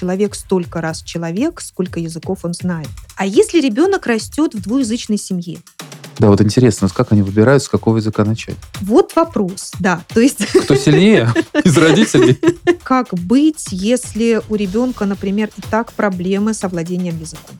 человек столько раз человек, сколько языков он знает. А если ребенок растет в двуязычной семье? Да, вот интересно, вот как они выбирают, с какого языка начать? Вот вопрос, да. То есть... Кто сильнее из родителей? Как быть, если у ребенка, например, и так проблемы с овладением языком?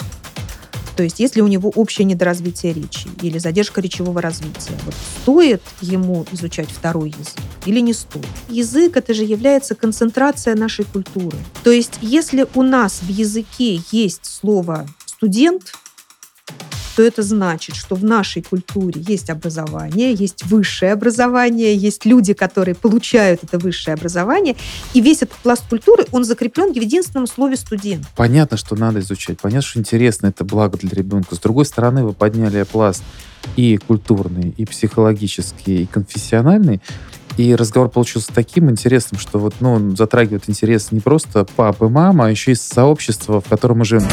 То есть если у него общее недоразвитие речи или задержка речевого развития, вот стоит ему изучать второй язык или не стоит? Язык это же является концентрация нашей культуры. То есть если у нас в языке есть слово студент, то это значит, что в нашей культуре есть образование, есть высшее образование, есть люди, которые получают это высшее образование, и весь этот пласт культуры, он закреплен в единственном слове студент. Понятно, что надо изучать, понятно, что интересно, это благо для ребенка. С другой стороны, вы подняли пласт и культурный, и психологический, и конфессиональный, и разговор получился таким интересным, что вот, ну, затрагивает интерес не просто папы, мама, а еще и сообщества, в котором мы живем.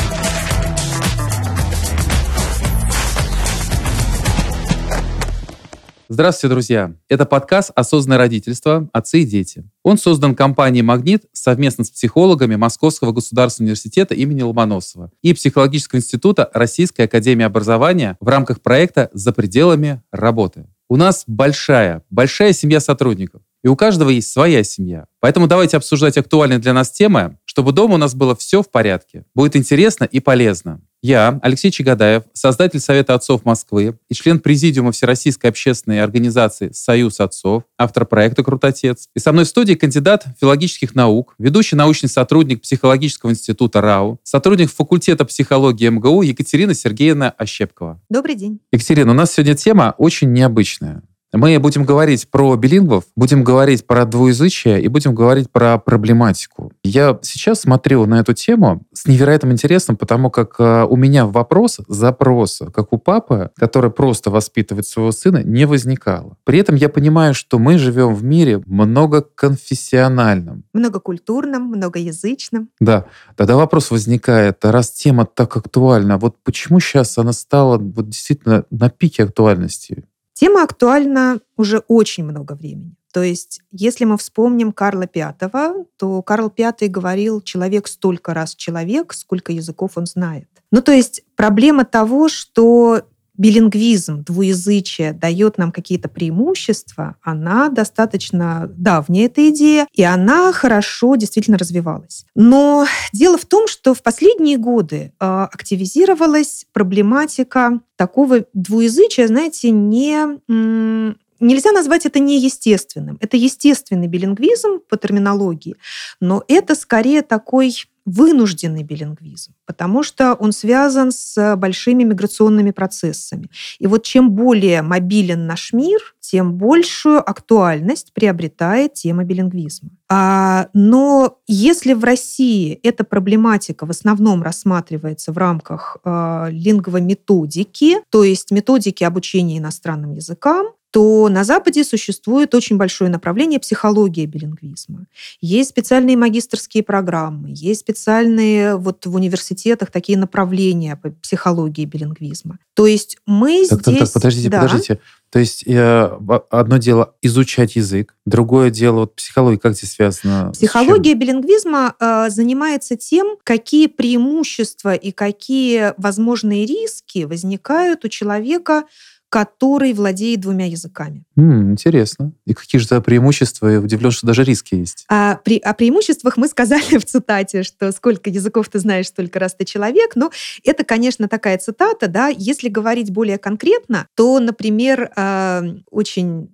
Здравствуйте, друзья! Это подкаст «Осознанное родительство. Отцы и дети». Он создан компанией «Магнит» совместно с психологами Московского государственного университета имени Ломоносова и Психологического института Российской академии образования в рамках проекта «За пределами работы». У нас большая, большая семья сотрудников. И у каждого есть своя семья. Поэтому давайте обсуждать актуальные для нас темы, чтобы дома у нас было все в порядке. Будет интересно и полезно. Я, Алексей Чагадаев, создатель Совета отцов Москвы и член Президиума Всероссийской общественной организации «Союз отцов», автор проекта «Крутотец». И со мной в студии кандидат филологических наук, ведущий научный сотрудник Психологического института РАУ, сотрудник факультета психологии МГУ Екатерина Сергеевна Ощепкова. Добрый день. Екатерина, у нас сегодня тема очень необычная. Мы будем говорить про билингвов, будем говорить про двуязычие и будем говорить про проблематику. Я сейчас смотрю на эту тему с невероятным интересом, потому как э, у меня вопрос, запроса, как у папы, который просто воспитывает своего сына, не возникало. При этом я понимаю, что мы живем в мире многоконфессиональном. Многокультурном, многоязычном. Да. Тогда вопрос возникает, раз тема так актуальна, вот почему сейчас она стала вот действительно на пике актуальности? Тема актуальна уже очень много времени. То есть, если мы вспомним Карла V, то Карл V говорил, человек столько раз человек, сколько языков он знает. Ну, то есть проблема того, что билингвизм, двуязычие дает нам какие-то преимущества, она достаточно давняя, эта идея, и она хорошо действительно развивалась. Но дело в том, что в последние годы э, активизировалась проблематика такого двуязычия, знаете, не Нельзя назвать это неестественным. Это естественный билингвизм по терминологии, но это скорее такой вынужденный билингвизм, потому что он связан с большими миграционными процессами. И вот чем более мобилен наш мир, тем большую актуальность приобретает тема билингвизма. А, но если в России эта проблематика в основном рассматривается в рамках э, лингвометодики, то есть методики обучения иностранным языкам, то на Западе существует очень большое направление психология билингвизма. Есть специальные магистрские программы, есть специальные вот в университетах такие направления по психологии билингвизма. То есть мы так, здесь... Так, так, подождите, да. подождите. То есть э, одно дело изучать язык, другое дело вот психология, как здесь связано? Психология билингвизма э, занимается тем, какие преимущества и какие возможные риски возникают у человека который владеет двумя языками. Mm, интересно. И какие же преимущества? Я удивлен, что даже риски есть. А, при, о преимуществах мы сказали в цитате, что сколько языков ты знаешь, столько раз ты человек. Но это, конечно, такая цитата. Да? Если говорить более конкретно, то, например, э, очень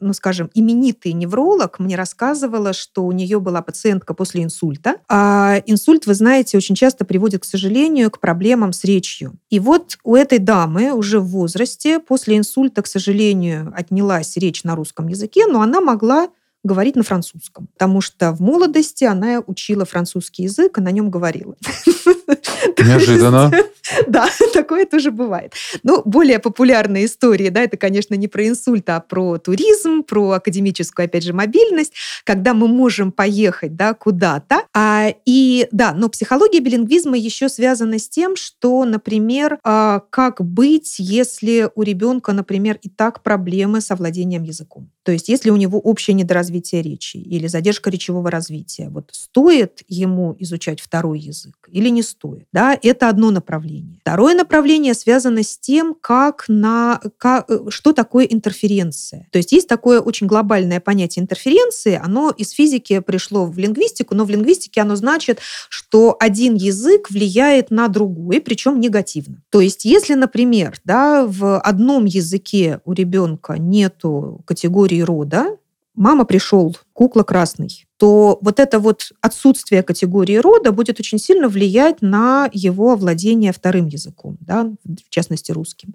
ну, скажем, именитый невролог мне рассказывала, что у нее была пациентка после инсульта. А инсульт, вы знаете, очень часто приводит, к сожалению, к проблемам с речью. И вот у этой дамы уже в возрасте после инсульта, к сожалению, отнялась речь на русском языке, но она могла говорить на французском, потому что в молодости она учила французский язык и на нем говорила. Неожиданно. Да, такое тоже бывает. Ну, более популярные истории, да, это, конечно, не про инсульт, а про туризм, про академическую, опять же, мобильность, когда мы можем поехать, да, куда-то. А, и, да, но психология билингвизма еще связана с тем, что, например, а, как быть, если у ребенка, например, и так проблемы с овладением языком. То есть если у него общее недоразвитие речи или задержка речевого развития, вот стоит ему изучать второй язык или не стоит? Да, это одно направление. Второе направление связано с тем, как на, как, э, что такое интерференция. То есть есть такое очень глобальное понятие интерференции, оно из физики пришло в лингвистику, но в лингвистике оно значит, что один язык влияет на другой, причем негативно. То есть если, например, да, в одном языке у ребенка нету категории рода, мама пришел, кукла красный, то вот это вот отсутствие категории рода будет очень сильно влиять на его овладение вторым языком, да, в частности русским.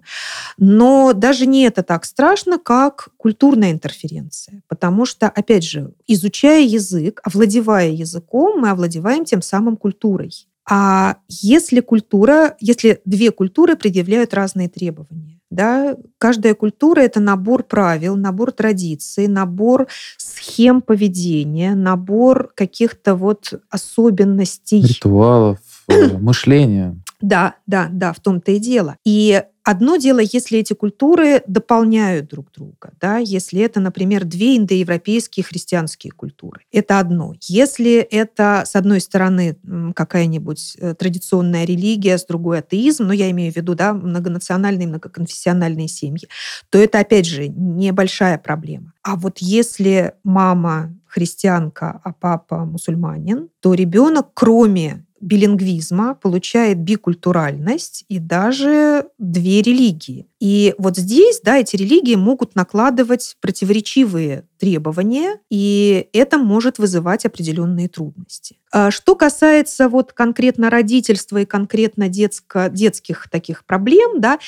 Но даже не это так страшно, как культурная интерференция, потому что, опять же, изучая язык, овладевая языком, мы овладеваем тем самым культурой. А если культура, если две культуры предъявляют разные требования, да? Каждая культура — это набор правил, набор традиций, набор схем поведения, набор каких-то вот особенностей. Ритуалов, э, мышления. Да, да, да, в том-то и дело. И Одно дело, если эти культуры дополняют друг друга, да, если это, например, две индоевропейские христианские культуры. Это одно. Если это, с одной стороны, какая-нибудь э, традиционная религия, с другой атеизм, но я имею в виду да, многонациональные, многоконфессиональные семьи, то это, опять же, небольшая проблема. А вот если мама христианка, а папа мусульманин, то ребенок, кроме билингвизма получает бикультуральность и даже две религии. И вот здесь, да, эти религии могут накладывать противоречивые требования, и это может вызывать определенные трудности. А что касается вот конкретно родительства и конкретно детско, детских таких проблем, да,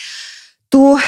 то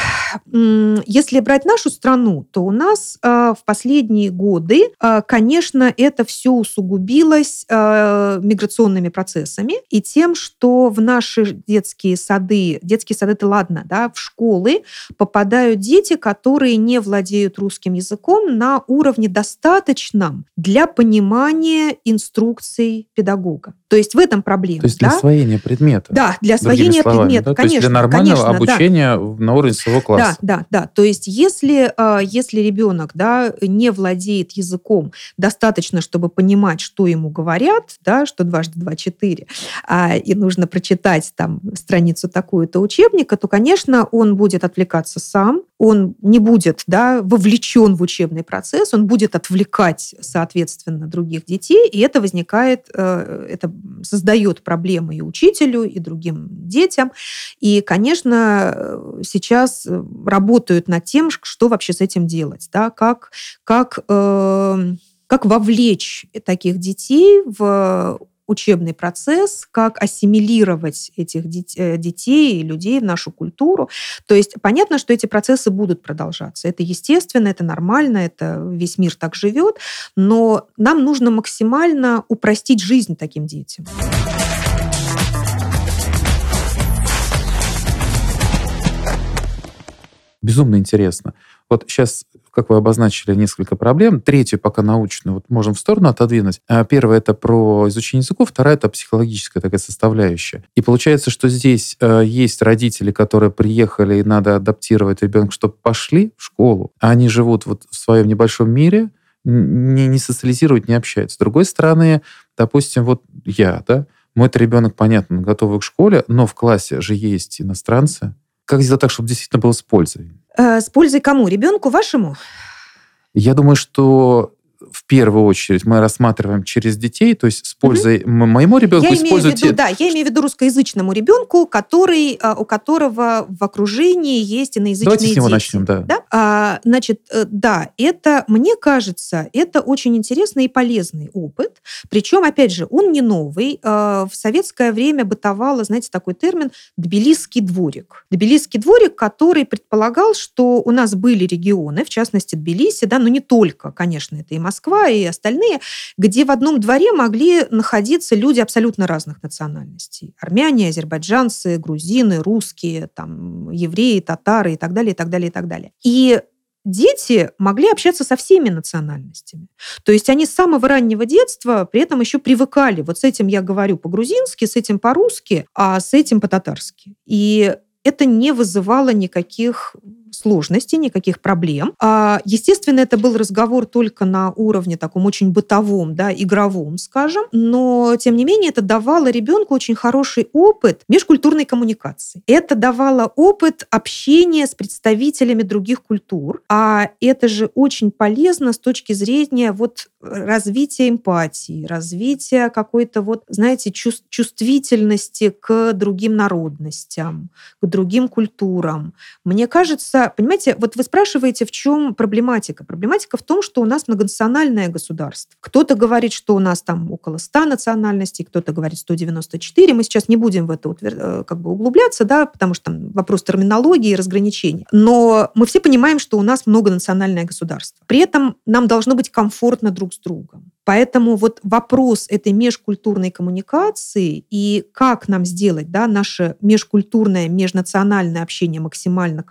если брать нашу страну, то у нас а, в последние годы, а, конечно, это все усугубилось а, миграционными процессами и тем, что в наши детские сады, детские сады это ладно, да, в школы попадают дети, которые не владеют русским языком на уровне достаточном для понимания инструкций педагога. То есть в этом проблема. То есть для освоения предмета. Да, для освоения предмета, да? конечно. То есть для нормального конечно, обучения да. на уровне своего класса. Да, да, да. То есть если, а, если ребенок да, не владеет языком достаточно, чтобы понимать, что ему говорят, да, что дважды два четыре, а, и нужно прочитать там страницу такую-то учебника, то, конечно, он будет отвлекаться сам, он не будет да, вовлечен в учебный процесс, он будет отвлекать, соответственно, других детей, и это возникает, э, это создает проблемы и учителю, и другим детям. И, конечно, сейчас работают над тем, что вообще с этим делать, да, как, как, э, как вовлечь таких детей в учебный процесс, как ассимилировать этих э, детей и людей в нашу культуру. То есть понятно, что эти процессы будут продолжаться. Это естественно, это нормально, это весь мир так живет, но нам нужно максимально упростить жизнь таким детям. Безумно интересно. Вот сейчас, как вы обозначили, несколько проблем. Третью, пока научную, вот можем в сторону отодвинуть. А первая — это про изучение языков, вторая — это психологическая такая составляющая. И получается, что здесь э, есть родители, которые приехали, и надо адаптировать ребенка, чтобы пошли в школу, а они живут вот в своем небольшом мире, не, не социализируют, не общаются. С другой стороны, допустим, вот я, да, мой ребенок, понятно, готовый к школе, но в классе же есть иностранцы, как сделать так, чтобы действительно было с пользой? Э, с пользой кому? Ребенку вашему? Я думаю, что в первую очередь мы рассматриваем через детей, то есть с пользой угу. моему ребенку я имею в виду, Да, я имею в виду русскоязычному ребенку, который, а, у которого в окружении есть иноязычные Давайте с него дети. начнем, да. да? А, значит, э, да, это, мне кажется, это очень интересный и полезный опыт. Причем, опять же, он не новый. А, в советское время бытовало, знаете, такой термин «тбилисский дворик». Тбилисский дворик, который предполагал, что у нас были регионы, в частности, Тбилиси, да, но не только, конечно, это и Москва, Москва и остальные, где в одном дворе могли находиться люди абсолютно разных национальностей. Армяне, азербайджанцы, грузины, русские, там, евреи, татары и так далее, и так далее, и так далее. И дети могли общаться со всеми национальностями. То есть они с самого раннего детства при этом еще привыкали. Вот с этим я говорю по-грузински, с этим по-русски, а с этим по-татарски. И это не вызывало никаких сложностей, никаких проблем. А, естественно, это был разговор только на уровне таком очень бытовом, да, игровом, скажем, но, тем не менее, это давало ребенку очень хороший опыт межкультурной коммуникации. Это давало опыт общения с представителями других культур, а это же очень полезно с точки зрения вот развития эмпатии, развития какой-то вот, знаете, чувствительности к другим народностям, к другим культурам. Мне кажется, понимаете, вот вы спрашиваете, в чем проблематика. Проблематика в том, что у нас многонациональное государство. Кто-то говорит, что у нас там около 100 национальностей, кто-то говорит 194. Мы сейчас не будем в это э, как бы углубляться, да, потому что там вопрос терминологии и разграничений. Но мы все понимаем, что у нас многонациональное государство. При этом нам должно быть комфортно друг с другом. Поэтому вот вопрос этой межкультурной коммуникации и как нам сделать да, наше межкультурное, межнациональное общение максимально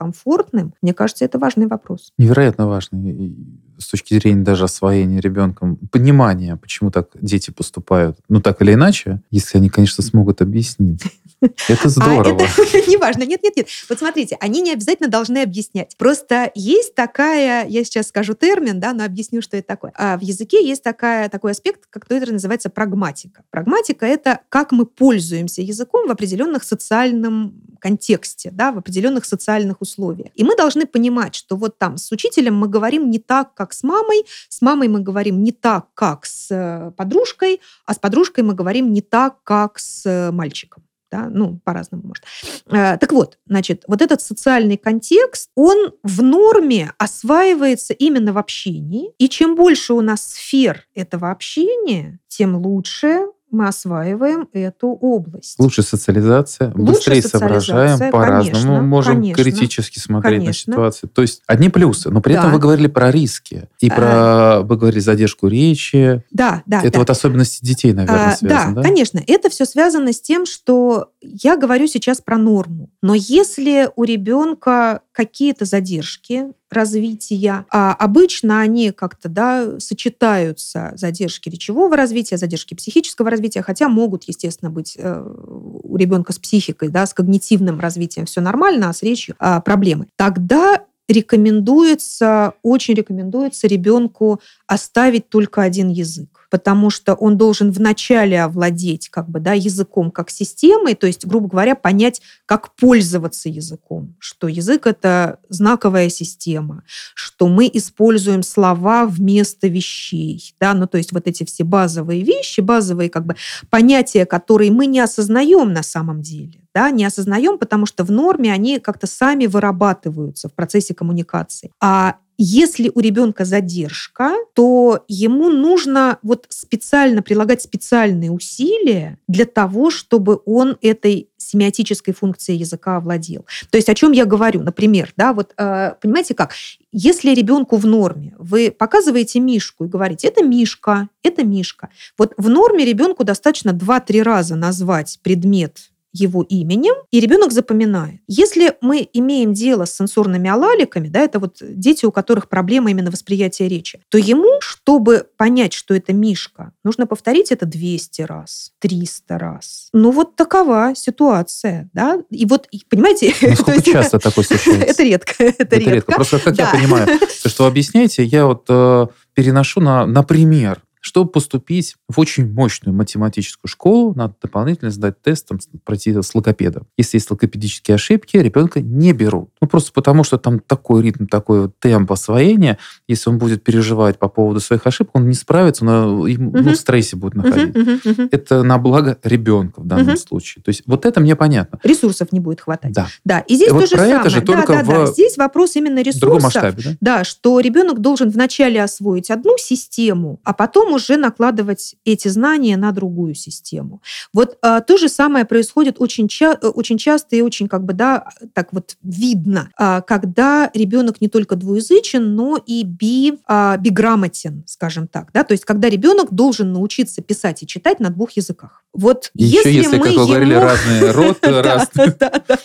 комфортным, мне кажется, это важный вопрос. Невероятно важный с точки зрения даже освоения ребенком, понимания, почему так дети поступают, ну так или иначе, если они, конечно, смогут объяснить. Это а здорово. А это неважно. Нет, нет, нет. Вот смотрите, они не обязательно должны объяснять. Просто есть такая, я сейчас скажу термин, да, но объясню, что это такое. А в языке есть такая, такой аспект, который называется прагматика. Прагматика — это как мы пользуемся языком в определенных социальном контексте, да, в определенных социальных условиях. И мы должны понимать, что вот там с учителем мы говорим не так, как с мамой, с мамой мы говорим не так, как с э, подружкой, а с подружкой мы говорим не так, как с э, мальчиком да, ну, по-разному может. Э, так вот, значит, вот этот социальный контекст, он в норме осваивается именно в общении, и чем больше у нас сфер этого общения, тем лучше мы осваиваем эту область. Лучше социализация, Лучше быстрее социализация, соображаем, по-разному можем конечно, критически смотреть конечно. на ситуацию. То есть одни плюсы, но при да. этом вы говорили про риски и а. про, а... вы говорили задержку речи. Да, да. Это да. вот особенности детей, наверное, а, связано, да? Да, конечно. Это все связано с тем, что я говорю сейчас про норму. Но если у ребенка какие-то задержки, развития. А обычно они как-то да, сочетаются задержки речевого развития, задержки психического развития, хотя могут, естественно, быть э, у ребенка с психикой, да, с когнитивным развитием все нормально, а с речью а, проблемы. Тогда рекомендуется, очень рекомендуется ребенку оставить только один язык потому что он должен вначале овладеть как бы, да, языком как системой, то есть, грубо говоря, понять, как пользоваться языком, что язык — это знаковая система, что мы используем слова вместо вещей, да, ну то есть вот эти все базовые вещи, базовые как бы понятия, которые мы не осознаем на самом деле, да, не осознаем, потому что в норме они как-то сами вырабатываются в процессе коммуникации. А если у ребенка задержка, то ему нужно вот специально прилагать специальные усилия для того, чтобы он этой семиотической функцией языка овладел. То есть о чем я говорю? Например, да, вот э, понимаете как? Если ребенку в норме вы показываете мишку и говорите, это мишка, это мишка. Вот в норме ребенку достаточно 2-3 раза назвать предмет его именем, и ребенок запоминает. Если мы имеем дело с сенсорными алаликами, да, это вот дети, у которых проблема именно восприятия речи, то ему, чтобы понять, что это Мишка, нужно повторить это 200 раз, 300 раз. Ну вот такова ситуация, да, и вот, понимаете... Насколько часто такое случается? Это редко, это, редко. Просто как я понимаю, то, что вы объясняете, я вот э, переношу на, на пример. Чтобы поступить в очень мощную математическую школу, надо дополнительно сдать тест, там, пройти с логопедом. Если есть логопедические ошибки, ребенка не берут. Ну, просто потому, что там такой ритм, такой вот темп освоения, если он будет переживать по поводу своих ошибок, он не справится, но ему, uh-huh. ну, в стрессе будет находить. Uh-huh, uh-huh, Это на благо ребенка в данном uh-huh. случае. То есть вот это мне понятно. Ресурсов не будет хватать. Да. Да, и здесь вот же самое. Это же только да, в... да. Здесь вопрос именно ресурсов. В другом масштабе, да? Да, что ребенок должен вначале освоить одну систему, а потом потом уже накладывать эти знания на другую систему. Вот а, то же самое происходит очень, ча- очень часто и очень как бы, да, так вот видно, а, когда ребенок не только двуязычен, но и би, а, биграмотен, скажем так, да, то есть когда ребенок должен научиться писать и читать на двух языках. Вот Еще если, если, мы как вы ему... говорили, разные.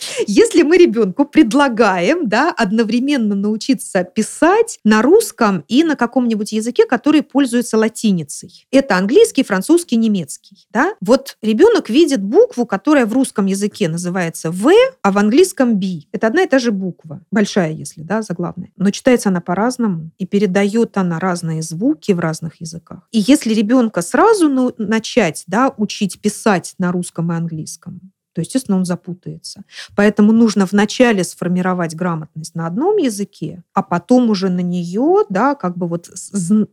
Если мы ребенку предлагаем да, одновременно научиться писать на русском и на каком-нибудь языке, который пользуется латиницей. Это английский, французский, немецкий. Да? Вот ребенок видит букву, которая в русском языке называется В, а в английском B. Это одна и та же буква. Большая, если, да, заглавная. Но читается она по-разному и передает она разные звуки в разных языках. И если ребенка сразу ну, начать да, учить писать на русском и английском, то, естественно, он запутается. Поэтому нужно вначале сформировать грамотность на одном языке, а потом уже на нее, да, как бы вот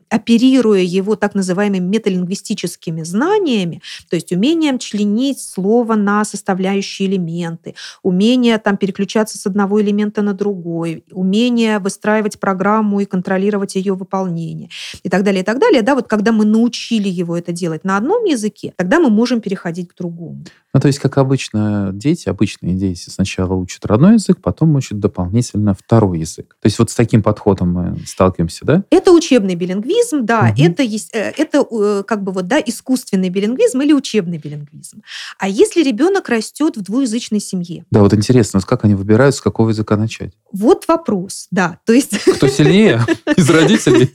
оперируя его так называемыми металингвистическими знаниями, то есть умением членить слово на составляющие элементы, умение там переключаться с одного элемента на другой, умение выстраивать программу и контролировать ее выполнение и так далее, и так далее. Да, вот когда мы научили его это делать на одном языке, тогда мы можем переходить к другому. Ну, то есть, как обычно, дети, обычные дети сначала учат родной язык, потом учат дополнительно второй язык. То есть вот с таким подходом мы сталкиваемся, да? Это учебный билингвизм, да, Мгм. это, есть, э, это э, как бы вот, да, искусственный билингвизм или учебный билингвизм. А если ребенок растет в двуязычной семье? Да, вот интересно, вот как они выбирают, с какого языка начать? Вот вопрос, да. То есть, Кто сильнее из родителей?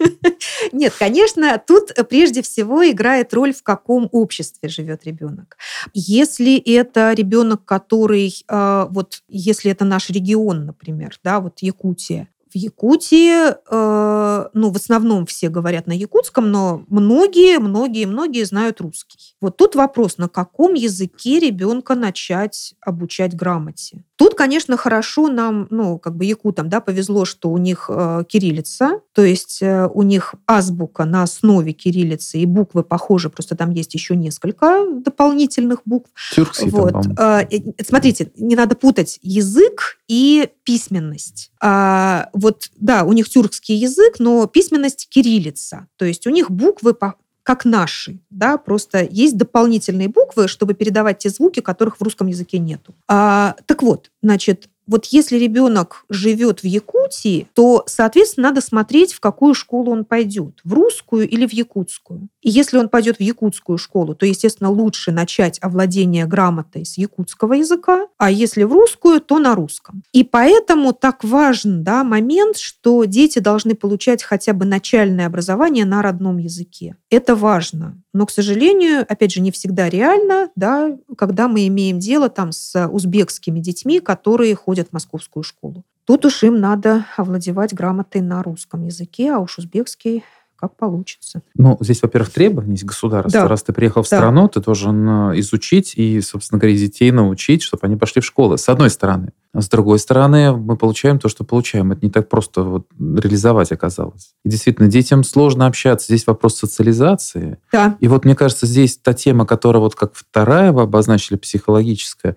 нет, конечно, тут э, прежде всего играет роль, в каком обществе живет ребенок. Если это ребенок, который, э, вот если это наш регион, например, да, вот Якутия, в Якутии, э, ну, в основном все говорят на якутском, но многие, многие, многие знают русский. Вот тут вопрос, на каком языке ребенка начать обучать грамоте? Тут, конечно, хорошо нам, ну, как бы якутам, да, повезло, что у них э, кириллица, то есть э, у них азбука на основе кириллицы, и буквы похожи, просто там есть еще несколько дополнительных букв. Тюркский там, Вот. А, э, Смотрите, не надо путать язык и письменность. А, Вот, да, у них тюркский язык, но письменность кириллица. То есть у них буквы по- как наши, да, просто есть дополнительные буквы, чтобы передавать те звуки, которых в русском языке нету. А, так вот, значит, вот если ребенок живет в Якутии, то, соответственно, надо смотреть, в какую школу он пойдет, в русскую или в якутскую. И если он пойдет в якутскую школу, то, естественно, лучше начать овладение грамотой с якутского языка, а если в русскую, то на русском. И поэтому так важен да, момент, что дети должны получать хотя бы начальное образование на родном языке. Это важно. Но, к сожалению, опять же, не всегда реально, да, когда мы имеем дело там с узбекскими детьми, которые ходят в московскую школу. Тут уж им надо овладевать грамотой на русском языке, а уж узбекский как получится. Ну, здесь, во-первых, требования есть государства. Да. Раз ты приехал в Да. страну, ты должен э, изучить и, собственно говоря, детей научить, чтобы они пошли в школы. С одной стороны. А с другой стороны, мы получаем то, что получаем. Это не так просто вот реализовать оказалось. И действительно, детям сложно общаться. Здесь вопрос социализации. Да, И вот мне кажется, здесь та тема, которая вот как вторая вы обозначили, психологическая,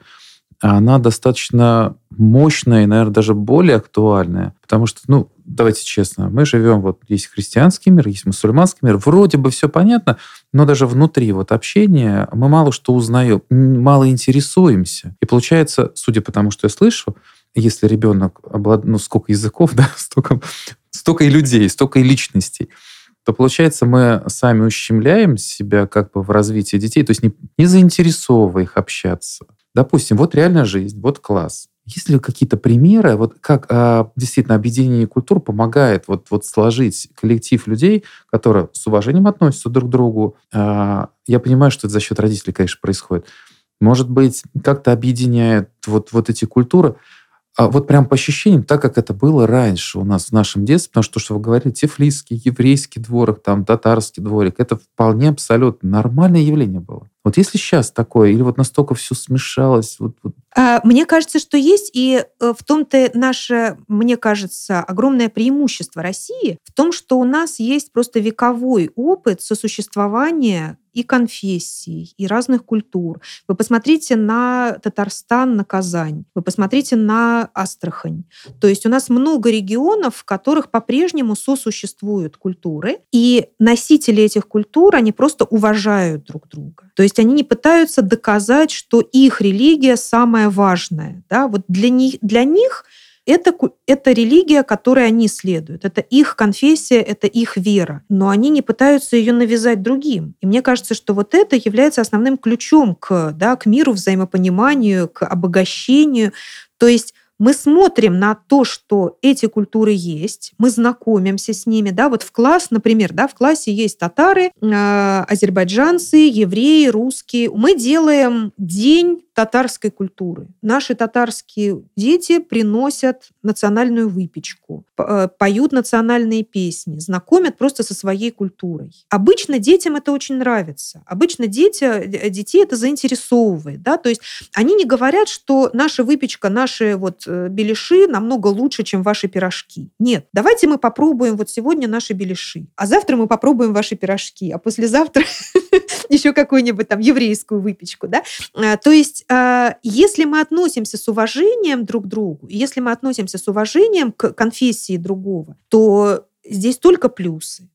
она достаточно мощная и, наверное, даже более актуальная. Потому что, ну, давайте честно, мы живем, вот есть христианский мир, есть мусульманский мир, вроде бы все понятно, но даже внутри вот общения мы мало что узнаем, мало интересуемся. И получается, судя по тому, что я слышу, если ребенок обладает, ну, сколько языков, да, столько, столько и людей, столько и личностей, то получается мы сами ущемляем себя как бы в развитии детей, то есть не, не заинтересовывая их общаться. Допустим, вот реальная жизнь, вот класс. Есть ли какие-то примеры, вот как а, действительно объединение культур помогает вот, вот сложить коллектив людей, которые с уважением относятся друг к другу? А, я понимаю, что это за счет родителей, конечно, происходит. Может быть, как-то объединяет вот, вот эти культуры. А вот прям по ощущениям, так как это было раньше у нас в нашем детстве, потому что, то, что вы говорили, тифлисский, еврейский дворик, там, татарский дворик, это вполне абсолютно нормальное явление было. Вот если сейчас такое, или вот настолько все смешалось, вот, вот А, Мне кажется, что есть, и э, в том-то наше, мне кажется, огромное преимущество России в том, что у нас есть просто вековой опыт сосуществования и конфессий, и разных культур. Вы посмотрите на Татарстан, на Казань. Вы посмотрите на Астрахань. То есть у нас много регионов, в которых по-прежнему сосуществуют культуры, и носители этих культур, они просто уважают друг друга. То есть они не пытаются доказать, что их религия самая важная. Да? Вот для них, для них это, это религия, которой они следуют. Это их конфессия, это их вера. Но они не пытаются ее навязать другим. И мне кажется, что вот это является основным ключом к, да, к миру, взаимопониманию, к обогащению. То есть мы смотрим на то, что эти культуры есть, мы знакомимся с ними, да, вот в класс, например, да, в классе есть татары, э, азербайджанцы, евреи, русские. Мы делаем день татарской культуры. Наши татарские дети приносят национальную выпечку, э, поют национальные песни, знакомят просто со своей культурой. Обычно детям это очень нравится. Обычно дети, э, детей это заинтересовывает. Да? То есть они не говорят, что наша выпечка, наши вот э, беляши намного лучше, чем ваши пирожки. Нет. Давайте мы попробуем вот сегодня наши беляши, а завтра мы попробуем ваши пирожки, а послезавтра еще какую-нибудь там еврейскую выпечку. Да? То есть если мы относимся с уважением друг к другу, если мы относимся с уважением к конфессии другого, то здесь только плюсы.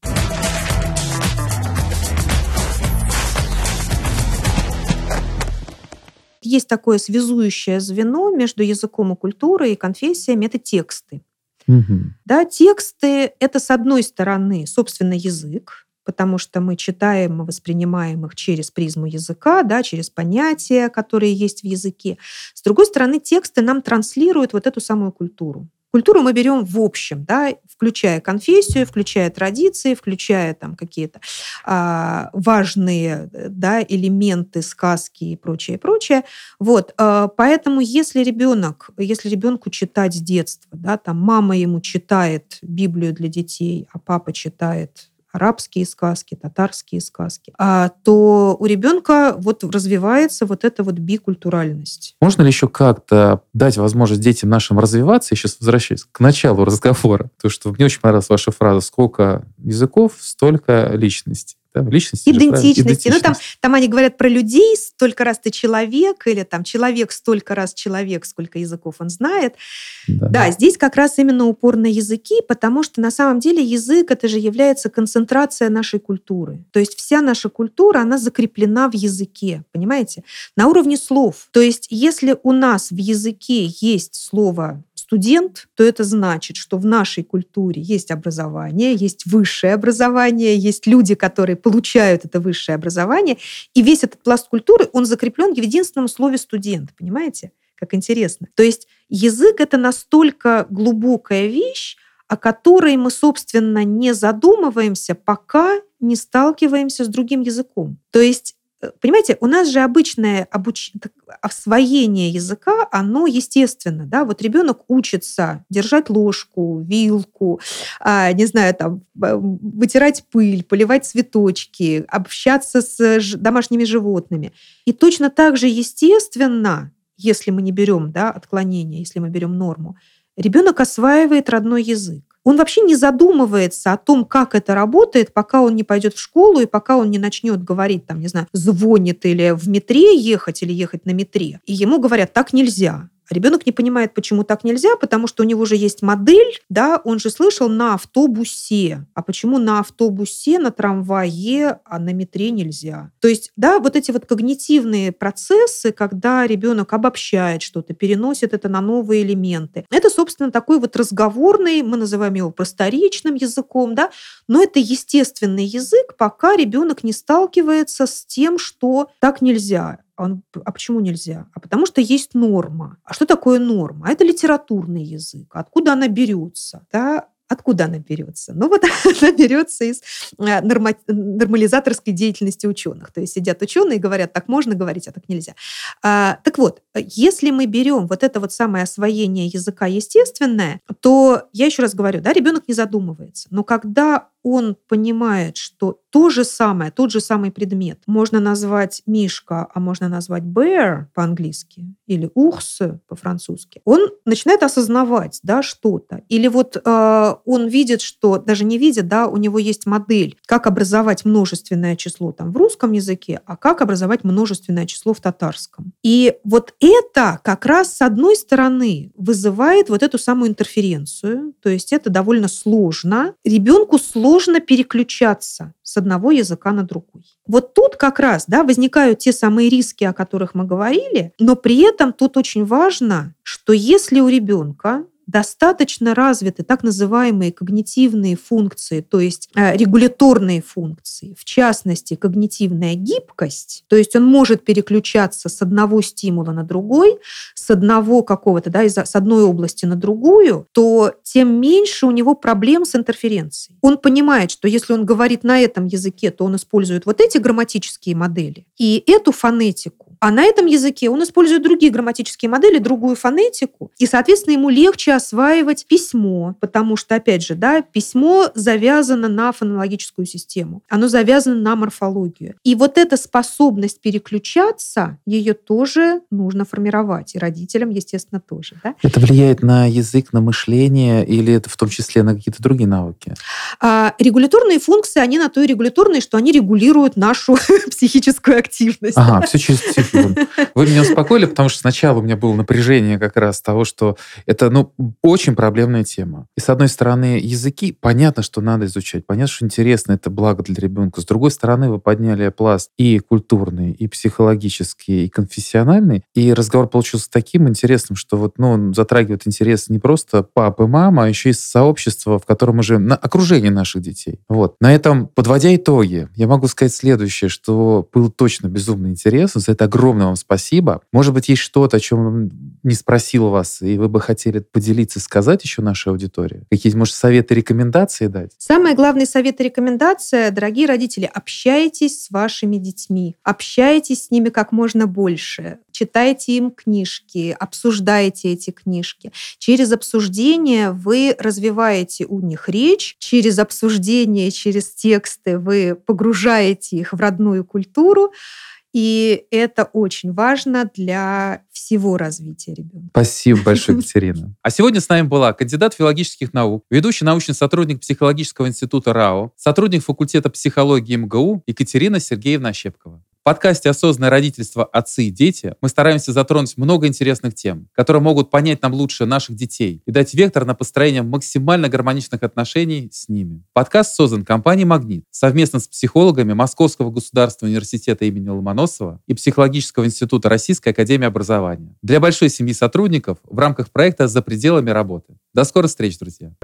Есть такое связующее звено между языком и культурой и конфессиями – это тексты. Угу. Да, тексты – это, с одной стороны, собственно, язык, потому что мы читаем и воспринимаем их через призму языка, да, через понятия, которые есть в языке. С другой стороны, тексты нам транслируют вот эту самую культуру. Культуру мы берем в общем, да, включая конфессию, включая традиции, включая там какие-то а, важные да, элементы сказки и прочее, прочее. Вот, а, поэтому если ребенок, если ребенку читать с детства, да, там мама ему читает Библию для детей, а папа читает арабские сказки, татарские сказки, а, то у ребенка вот развивается вот эта вот бикультуральность. Можно ли еще как-то дать возможность детям нашим развиваться? Я сейчас возвращаюсь к началу разговора, потому что мне очень понравилась ваша фраза «сколько языков, столько личностей» да, личности. Идентичности. Идентичность. Ну, там, там они говорят про людей, столько раз ты человек, или там человек столько раз человек, сколько языков он знает. Да, да здесь как раз именно упор на языки, потому что на самом деле язык это же является концентрация нашей культуры. То есть вся наша культура, она закреплена в языке, понимаете? На уровне слов. То есть если у нас в языке есть слово студент, то это значит, что в нашей культуре есть образование, есть высшее образование, есть люди, которые получают это высшее образование, и весь этот пласт культуры, он закреплен в единственном слове студент, понимаете? Как интересно. То есть язык — это настолько глубокая вещь, о которой мы, собственно, не задумываемся, пока не сталкиваемся с другим языком. То есть понимаете, у нас же обычное обуч... освоение языка, оно естественно, да, вот ребенок учится держать ложку, вилку, а, не знаю, там, вытирать пыль, поливать цветочки, общаться с домашними животными. И точно так же естественно, если мы не берем да, отклонение, если мы берем норму, ребенок осваивает родной язык он вообще не задумывается о том, как это работает, пока он не пойдет в школу и пока он не начнет говорить, там, не знаю, звонит или в метре ехать, или ехать на метре. И ему говорят, так нельзя. Ребенок не понимает, почему так нельзя, потому что у него же есть модель, да, он же слышал на автобусе. А почему на автобусе, на трамвае, а на метре нельзя? То есть, да, вот эти вот когнитивные процессы, когда ребенок обобщает что-то, переносит это на новые элементы. Это, собственно, такой вот разговорный, мы называем его просторечным языком, да, но это естественный язык, пока ребенок не сталкивается с тем, что так нельзя. Он, а почему нельзя? А потому что есть норма. А что такое норма? А это литературный язык. Откуда она берется? Да? Откуда она берется? Ну вот она берется из э, норма, нормализаторской деятельности ученых. То есть сидят ученые и говорят, так можно говорить, а так нельзя. А, так вот, если мы берем вот это вот самое освоение языка естественное, то я еще раз говорю, да, ребенок не задумывается. Но когда он понимает, что то же самое, тот же самый предмет можно назвать мишка, а можно назвать bear по-английски или урс по-французски, он начинает осознавать да, что-то. Или вот э, он видит, что, даже не видит, да, у него есть модель, как образовать множественное число там, в русском языке, а как образовать множественное число в татарском. И вот это как раз с одной стороны вызывает вот эту самую интерференцию, то есть это довольно сложно. Ребенку сложно переключаться с одного языка на другой. Вот тут как раз да, возникают те самые риски, о которых мы говорили, но при этом тут очень важно, что если у ребенка достаточно развиты так называемые когнитивные функции, то есть э, регуляторные функции, в частности, когнитивная гибкость, то есть он может переключаться с одного стимула на другой, с одного какого-то, да, с одной области на другую, то тем меньше у него проблем с интерференцией. Он понимает, что если он говорит на этом языке, то он использует вот эти грамматические модели и эту фонетику, а на этом языке он использует другие грамматические модели, другую фонетику, и, соответственно, ему легче осваивать письмо, потому что, опять же, да, письмо завязано на фонологическую систему, оно завязано на морфологию. И вот эта способность переключаться, ее тоже нужно формировать, и родителям, естественно, тоже. Да? Это влияет на язык, на мышление, или это в том числе на какие-то другие навыки? А, регуляторные функции, они на то и регуляторные, что они регулируют нашу психическую активность. Ага, все через психику. Вы меня успокоили, потому что сначала у меня было напряжение как раз того, что это, ну, очень проблемная тема. И с одной стороны, языки, понятно, что надо изучать, понятно, что интересно, это благо для ребенка. С другой стороны, вы подняли пласт и культурный, и психологический, и конфессиональный, и разговор получился таким интересным, что вот, ну, он затрагивает интерес не просто папы, мама, а еще и сообщества, в котором уже на окружение наших детей. Вот. На этом, подводя итоги, я могу сказать следующее, что был точно безумно интересно. За это огромное вам спасибо. Может быть, есть что-то, о чем не спросил вас, и вы бы хотели поделиться, сказать еще нашей аудитории? Какие, может, советы, рекомендации дать? Самый главный совет и рекомендация, дорогие родители, общайтесь с вашими детьми, общайтесь с ними как можно больше, читайте им книжки, обсуждайте эти книжки. Через обсуждение вы развиваете у них речь, через обсуждение, через тексты вы погружаете их в родную культуру, и это очень важно для всего развития ребенка. Спасибо большое, Екатерина. А сегодня с нами была кандидат филологических наук, ведущий научный сотрудник психологического института РАО, сотрудник факультета психологии МГУ Екатерина Сергеевна Щепкова подкасте «Осознанное родительство. Отцы и дети» мы стараемся затронуть много интересных тем, которые могут понять нам лучше наших детей и дать вектор на построение максимально гармоничных отношений с ними. Подкаст создан компанией «Магнит» совместно с психологами Московского государственного университета имени Ломоносова и Психологического института Российской академии образования. Для большой семьи сотрудников в рамках проекта «За пределами работы». До скорых встреч, друзья!